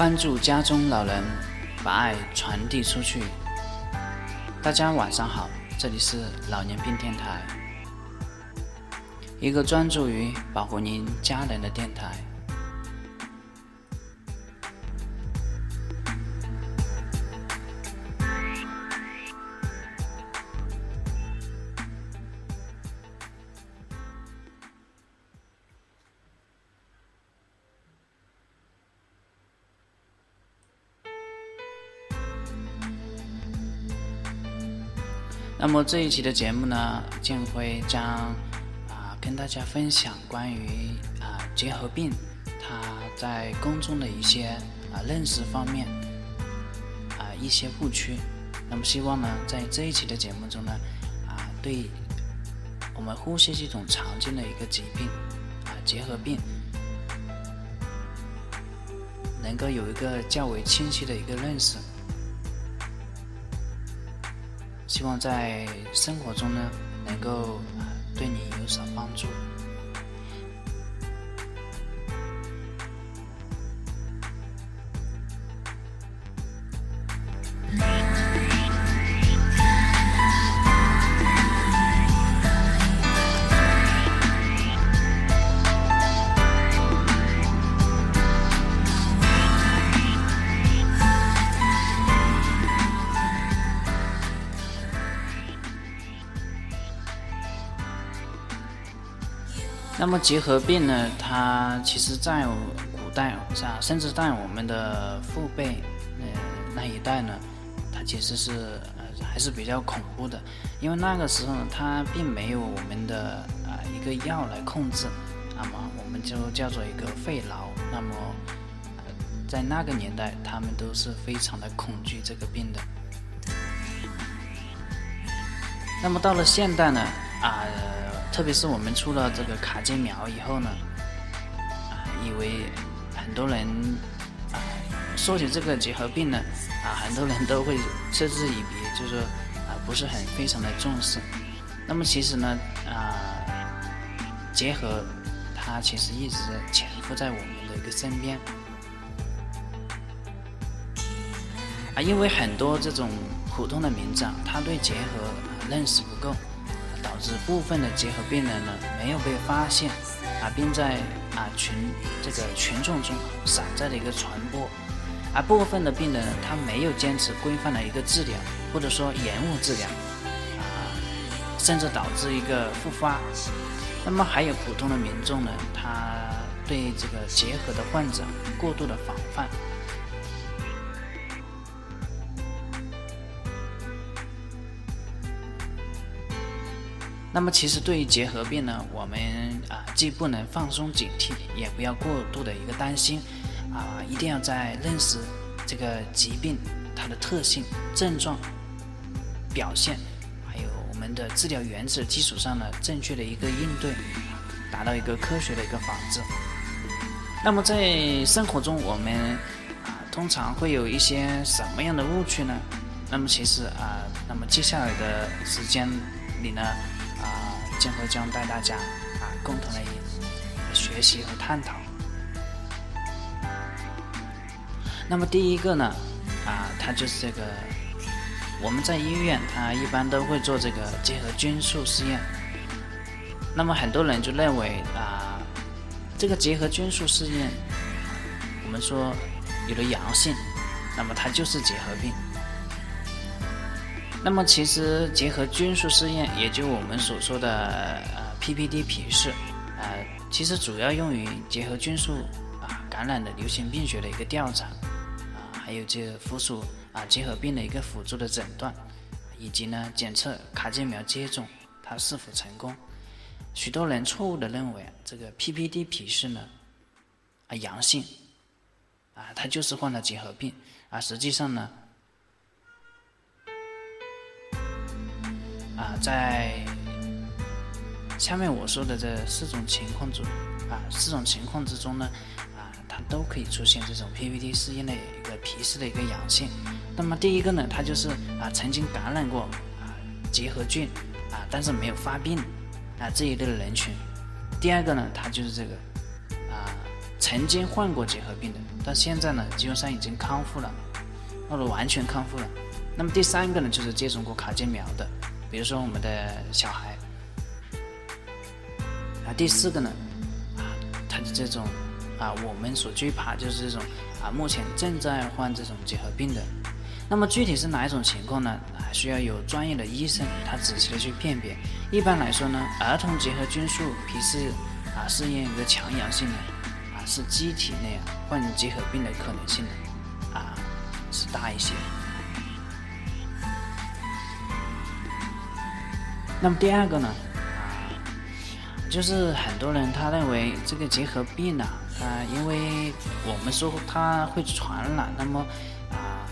关注家中老人，把爱传递出去。大家晚上好，这里是老年病电台，一个专注于保护您家人的电台。那么这一期的节目呢，建辉将啊跟大家分享关于啊结核病它在公众的一些啊认识方面啊一些误区。那么希望呢，在这一期的节目中呢，啊对我们呼吸系统常见的一个疾病啊结核病，能够有一个较为清晰的一个认识。希望在生活中呢，能够对你有所帮助。那么结核病呢？它其实在古代是吧，甚至在我们的父辈呃那一代呢，它其实是呃还是比较恐怖的，因为那个时候呢，它并没有我们的啊一个药来控制，那么我们就叫做一个肺痨。那么在那个年代，他们都是非常的恐惧这个病的。那么到了现代呢，啊。特别是我们出了这个卡介苗以后呢，啊，以为很多人啊，说起这个结核病呢，啊，很多人都会嗤之以鼻，就是说啊，不是很非常的重视。那么其实呢，啊，结核它其实一直潜伏在我们的一个身边，啊，因为很多这种普通的民众，他对结核认识不够。指部分的结核病人呢没有被发现，啊，并在啊群这个群众中散在了一个传播，而部分的病人他没有坚持规范的一个治疗，或者说延误治疗，啊，甚至导致一个复发。那么还有普通的民众呢，他对这个结核的患者过度的防范。那么其实对于结核病呢，我们啊既不能放松警惕，也不要过度的一个担心，啊一定要在认识这个疾病它的特性、症状、表现，还有我们的治疗原则基础上呢，正确的一个应对，达到一个科学的一个防治。那么在生活中，我们啊通常会有一些什么样的误区呢？那么其实啊，那么接下来的时间里呢？将会将带大家啊共同来学习和探讨。那么第一个呢啊，它就是这个我们在医院它一般都会做这个结核菌素试验。那么很多人就认为啊，这个结核菌素试验，我们说有了阳性，那么它就是结核病。那么其实结合菌素试验，也就我们所说的呃 PPD 皮试，呃，其实主要用于结合菌素啊感染的流行病学的一个调查，啊，还有这附属啊结核病的一个辅助的诊断，以及呢检测卡介苗接种它是否成功。许多人错误的认为这个 PPD 皮试呢啊阳性，啊它就是患了结核病，啊实际上呢。啊，在下面我说的这四种情况中，啊，四种情况之中呢，啊，它都可以出现这种 PPT 试验的一个皮试的一个阳性。那么第一个呢，它就是啊，曾经感染过啊结核菌啊，但是没有发病啊这一类的人群。第二个呢，它就是这个啊曾经患过结核病的，到现在呢，基本上已经康复了，或者完全康复了。那么第三个呢，就是接种过卡介苗的，比如说我们的小孩。啊，第四个呢，啊，他的这种啊，我们所惧怕就是这种啊，目前正在患这种结核病的。那么具体是哪一种情况呢？还需要有专业的医生他仔细的去辨别。一般来说呢，儿童结核菌素皮试啊试验一个强阳性的啊，是机体内啊患结核病的可能性呢啊是大一些。那么第二个呢啊，就是很多人他认为这个结核病呢，啊，因为我们说它会传染，那么啊。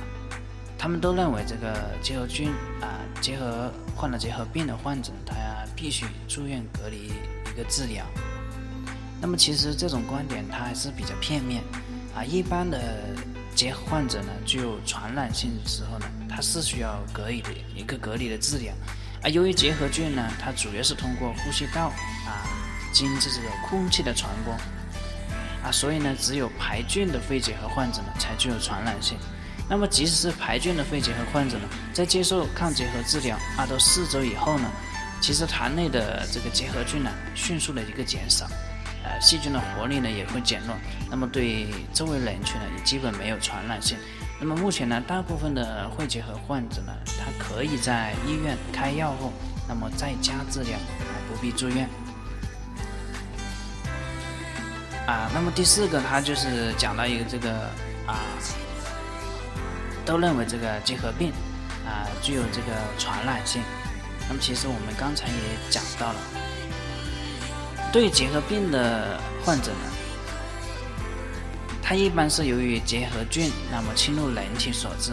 他们都认为这个结核菌啊，结核患了结核病的患者，他必须住院隔离一个治疗。那么其实这种观点它还是比较片面啊。一般的结核患者呢，具有传染性的时候呢，他是需要隔离的一个隔离的治疗。而由于结核菌呢，它主要是通过呼吸道啊，经这个空气的传播啊，所以呢，只有排菌的肺结核患者呢，才具有传染性。那么，即使是排菌的肺结核患者呢，在接受抗结核治疗二到四周以后呢，其实痰内的这个结核菌呢，迅速的一个减少，呃，细菌的活力呢也会减弱。那么对周围人群呢，也基本没有传染性。那么目前呢，大部分的肺结核患者呢，他可以在医院开药后，那么在家治疗，不必住院。啊，那么第四个，他就是讲到一个这个啊。都认为这个结核病啊具有这个传染性。那么其实我们刚才也讲到了，对结核病的患者呢，它一般是由于结核菌那么侵入人体所致，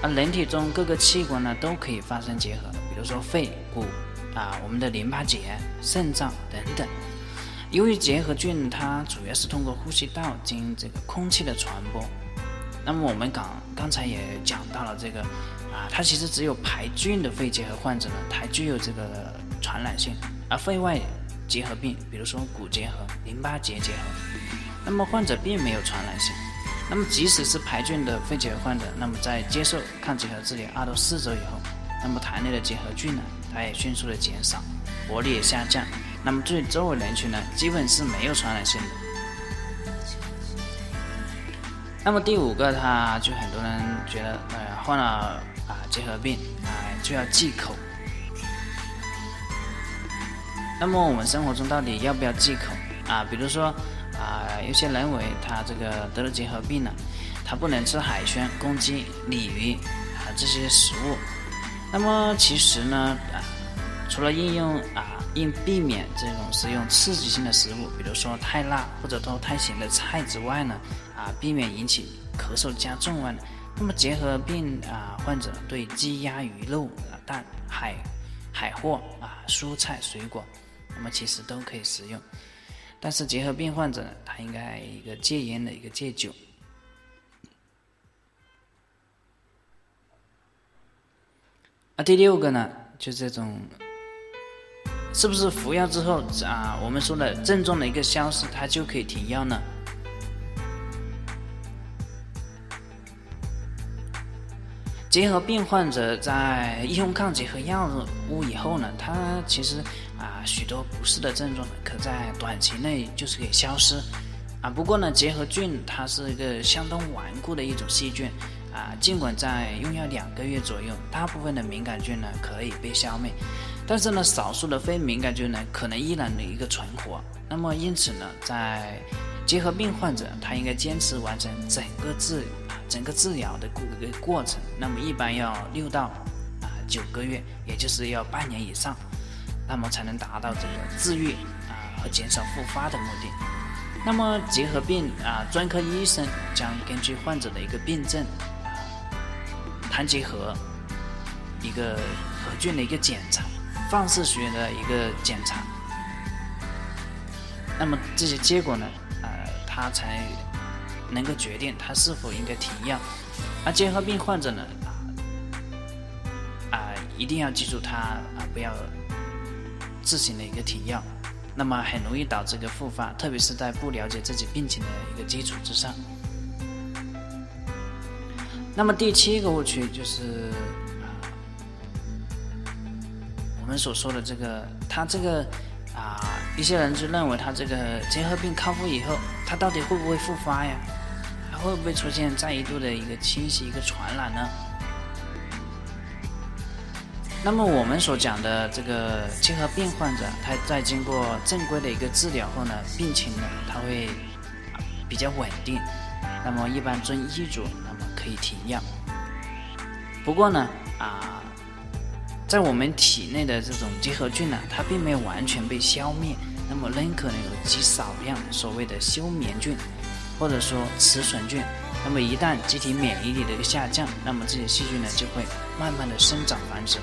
而人体中各个器官呢都可以发生结核，比如说肺、骨啊、我们的淋巴结、肾脏等等。由于结核菌它主要是通过呼吸道经这个空气的传播。那么我们刚刚才也讲到了这个，啊，它其实只有排菌的肺结核患者呢，才具有这个传染性，而肺外结核病，比如说骨结核、淋巴结结核，那么患者并没有传染性。那么即使是排菌的肺结核患者，那么在接受抗结核治疗二到四周以后，那么痰内的结核菌呢，它也迅速的减少，活力也下降，那么对周围人群呢，基本是没有传染性的。那么第五个，他就很多人觉得，呃，患了啊结核病啊就要忌口。那么我们生活中到底要不要忌口啊？比如说啊，有些人为他这个得了结核病了，他不能吃海鲜、公鸡、鲤鱼啊这些食物。那么其实呢，啊，除了应用啊应避免这种食用刺激性的食物，比如说太辣或者说太咸的菜之外呢。啊，避免引起咳嗽加重外呢，那么结核病啊患者对鸡鸭鱼肉啊蛋海海货啊蔬菜水果，那么其实都可以食用。但是结核病患者呢，他应该一个戒烟的一个戒酒。啊，第六个呢，就这种，是不是服药之后啊，我们说的症状的一个消失，它就可以停药呢？结核病患者在用抗结核药物以后呢，他其实许多不适的症状呢，可在短期内就是可以消失啊。不过呢，结核菌它是一个相当顽固的一种细菌啊，尽管在用药两个月左右，大部分的敏感菌呢可以被消灭，但是呢，少数的非敏感菌呢可能依然的一个存活。那么因此呢，在结核病患者他应该坚持完成整个治。整个治疗的过一个过程，那么一般要六到啊九个月，也就是要半年以上，那么才能达到这个治愈啊和减少复发的目的。那么结核病啊，专科医生将根据患者的一个病症啊，痰结核一个核菌的一个检查，放射学的一个检查，那么这些结果呢，呃，他才。能够决定他是否应该停药，而结核病患者呢，啊，啊，一定要记住他啊，不要自行的一个停药。那么很容易导致一个复发，特别是在不了解自己病情的一个基础之上。那么第七个误区就是啊，我们所说的这个，他这个啊，一些人就认为他这个结核病康复以后，他到底会不会复发呀？还会不会出现再一度的一个侵袭、一个传染呢？那么我们所讲的这个结核病患者，他在经过正规的一个治疗后呢，病情呢，他会比较稳定。那么一般遵医嘱。那么可以停药。不过呢，啊，在我们体内的这种结核菌呢，它并没有完全被消灭，那么仍可能有极少量所谓的休眠菌，或者说雌损菌。那么一旦机体免疫力的一个下降，那么这些细菌呢就会慢慢的生长繁殖。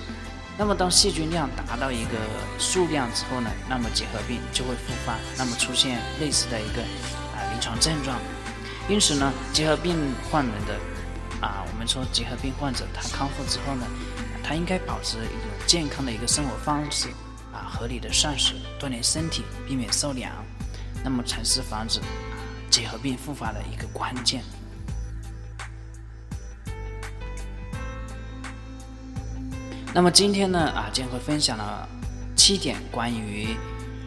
那么当细菌量达到一个数量之后呢，那么结核病就会复发，那么出现类似的一个啊临床症状。因此呢，结核病患人的。啊，我们说结核病患者他康复之后呢，他应该保持一种健康的一个生活方式，啊，合理的膳食，锻炼身体，避免受凉，那么才是防止啊结核病复发的一个关键。那么今天呢，啊，将会分享了七点关于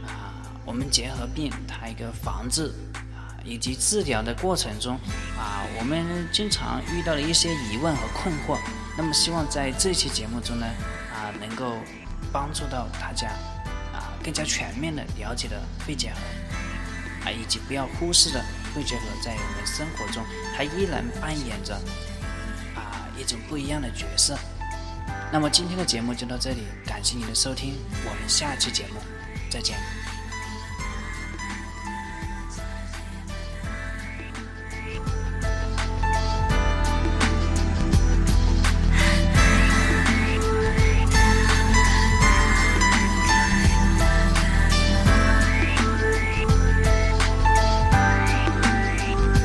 啊我们结核病它一个防治啊。以及治疗的过程中，啊，我们经常遇到的一些疑问和困惑，那么希望在这期节目中呢，啊，能够帮助到大家，啊，更加全面的了解了肺结核，啊，以及不要忽视的肺结核在我们生活中，它依然扮演着啊一种不一样的角色。那么今天的节目就到这里，感谢您的收听，我们下期节目再见。